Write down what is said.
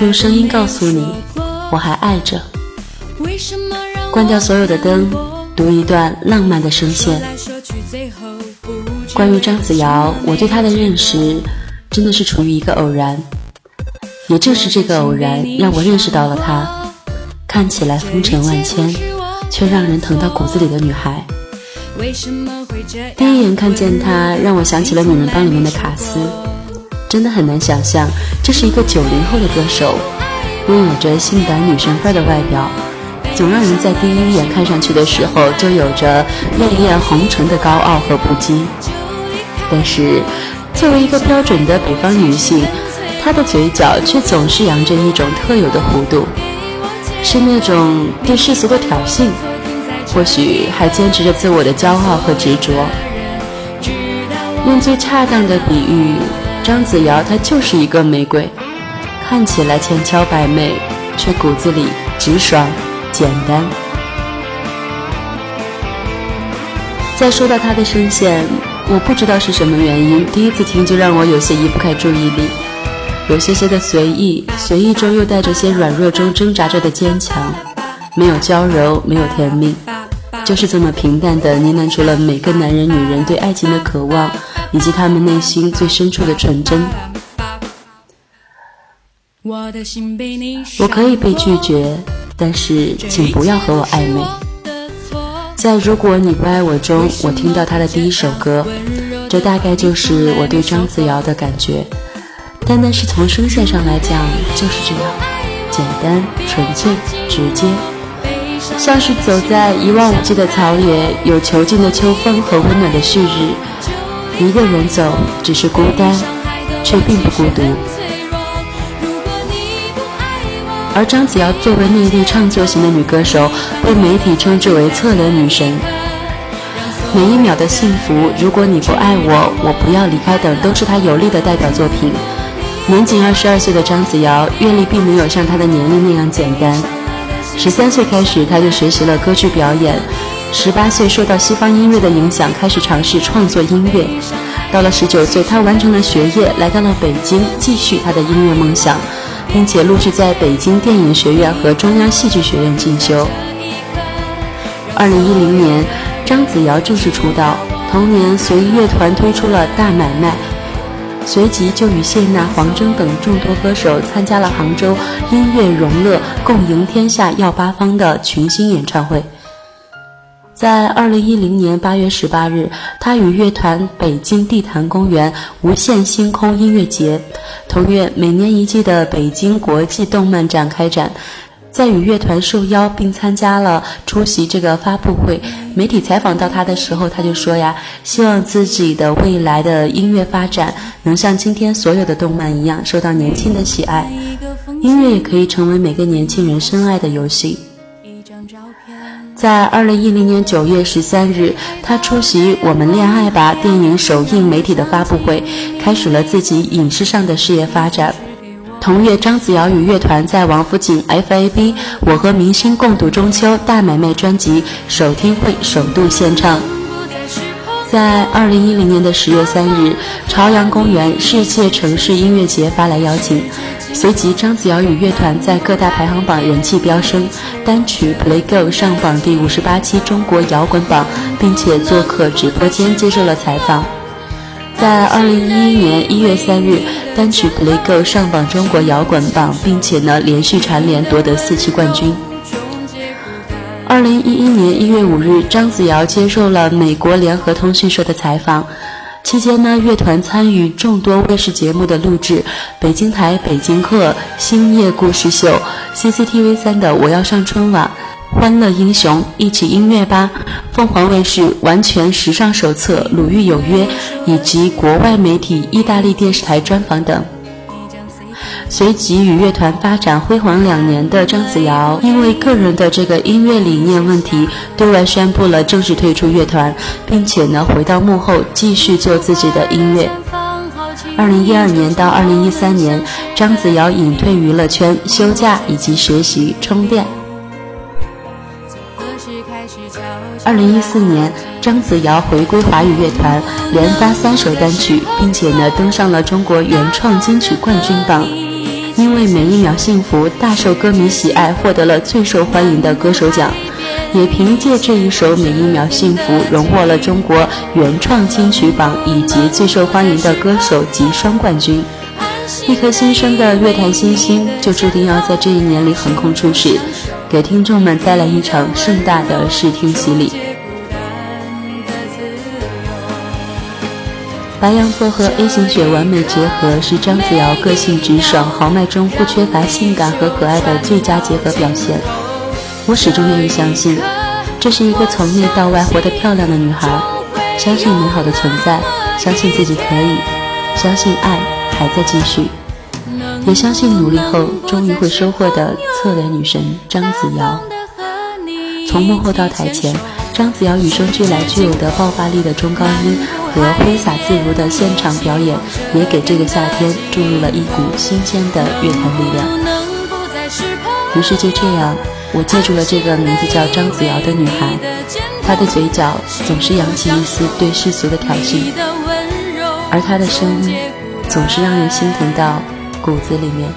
用声音告诉你，我还爱着。关掉所有的灯，读一段浪漫的声线。关于张子尧，我对她的认识真的是处于一个偶然，也正是这个偶然，让我认识到了她，看起来风尘万千，却让人疼到骨子里的女孩。第一眼看见她，让我想起了《女人帮》里面的卡斯。真的很难想象，这是一个九零后的歌手，拥有着性感女神范儿的外表，总让人在第一眼看上去的时候就有着泪艳红唇的高傲和不羁。但是，作为一个标准的北方女性，她的嘴角却总是扬着一种特有的弧度，是那种对世俗的挑衅，或许还坚持着自我的骄傲和执着。用最恰当的比喻。张子瑶，她就是一个玫瑰，看起来千娇百媚，却骨子里直爽、简单。再说到她的声线，我不知道是什么原因，第一次听就让我有些移不开注意力，有些些的随意，随意中又带着些软弱中挣扎着的坚强，没有娇柔，没有甜蜜，就是这么平淡的呢喃出了每个男人、女人对爱情的渴望。以及他们内心最深处的纯真。我可以被拒绝，但是请不要和我暧昧。在《如果你不爱我》中，我听到他的第一首歌，这大概就是我对张子瑶的感觉。单单是从声线上来讲，就是这样，简单、纯粹、直接，像是走在一望无际的草原，有遒劲的秋风和温暖的旭日。一个人走，只是孤单，却并不孤独。而张子瑶作为内地唱作型的女歌手，被媒体称之为“侧脸女神”。每一秒的幸福，如果你不爱我，我不要离开等，都是她有力的代表作品。年仅二十二岁的张子瑶，阅历并没有像她的年龄那样简单。十三岁开始，他就学习了歌剧表演。十八岁受到西方音乐的影响，开始尝试创作音乐。到了十九岁，他完成了学业，来到了北京，继续他的音乐梦想，并且陆续在北京电影学院和中央戏剧学院进修。二零一零年，张子尧正式出道，同年随乐团推出了《大买卖》，随即就与谢娜、黄征等众多歌手参加了杭州音乐融乐共赢天下耀八方的群星演唱会。在二零一零年八月十八日，他与乐团北京地坛公园无限星空音乐节，同月每年一季的北京国际动漫展开展，在与乐团受邀并参加了出席这个发布会。媒体采访到他的时候，他就说呀，希望自己的未来的音乐发展能像今天所有的动漫一样受到年轻的喜爱，音乐也可以成为每个年轻人深爱的游戏。在二零一零年九月十三日，他出席《我们恋爱吧》电影首映媒体的发布会，开始了自己影视上的事业发展。同月，张子瑶与乐团在王府井 FAB《我和明星共度中秋》大买卖专辑首听会首度献唱。在二零一零年的十月三日，朝阳公园世界城市音乐节发来邀请。随即，张子瑶与乐团在各大排行榜人气飙升，单曲《Play Go》上榜第五十八期中国摇滚榜，并且做客直播间接受了采访。在二零一一年一月三日，单曲《Play Go》上榜中国摇滚榜，并且呢连续蝉联夺得四期冠军。二零一一年一月五日，张子尧接受了美国联合通讯社的采访。期间呢，乐团参与众多卫视节目的录制，北京台《北京客》《星夜故事秀》，CCTV 三的《我要上春晚》，《欢乐英雄》，一起音乐吧，凤凰卫视《完全时尚手册》，《鲁豫有约》，以及国外媒体意大利电视台专访等。随即与乐团发展辉煌两年的张子尧，因为个人的这个音乐理念问题，对外宣布了正式退出乐团，并且呢回到幕后继续做自己的音乐。二零一二年到二零一三年，张子尧隐退娱乐圈，休假以及学习充电。二零一四年，张子尧回归华语乐团，连发三首单曲，并且呢登上了中国原创金曲冠军榜。因为每一秒幸福大受歌迷喜爱，获得了最受欢迎的歌手奖。也凭借这一首《每一秒幸福》，荣获了中国原创金曲榜以及最受欢迎的歌手及双冠军。一颗新生的乐坛新星，就注定要在这一年里横空出世，给听众们带来一场盛大的视听洗礼。白羊座和 A 型血完美结合，是张子尧个性直爽、豪迈中不缺乏性感和可爱的最佳结合表现。我始终愿意相信，这是一个从内到外活得漂亮的女孩，相信美好的存在，相信自己可以，相信爱还在继续，也相信努力后终于会收获的侧脸女神张子瑶。从幕后到台前，张子瑶与生俱来具有的爆发力的中高音和挥洒自如的现场表演，也给这个夏天注入了一股新鲜的乐坛力量。于是就这样。我记住了这个名字叫张子瑶的女孩，她的嘴角总是扬起一丝对世俗的挑衅，而她的声音总是让人心疼到骨子里面。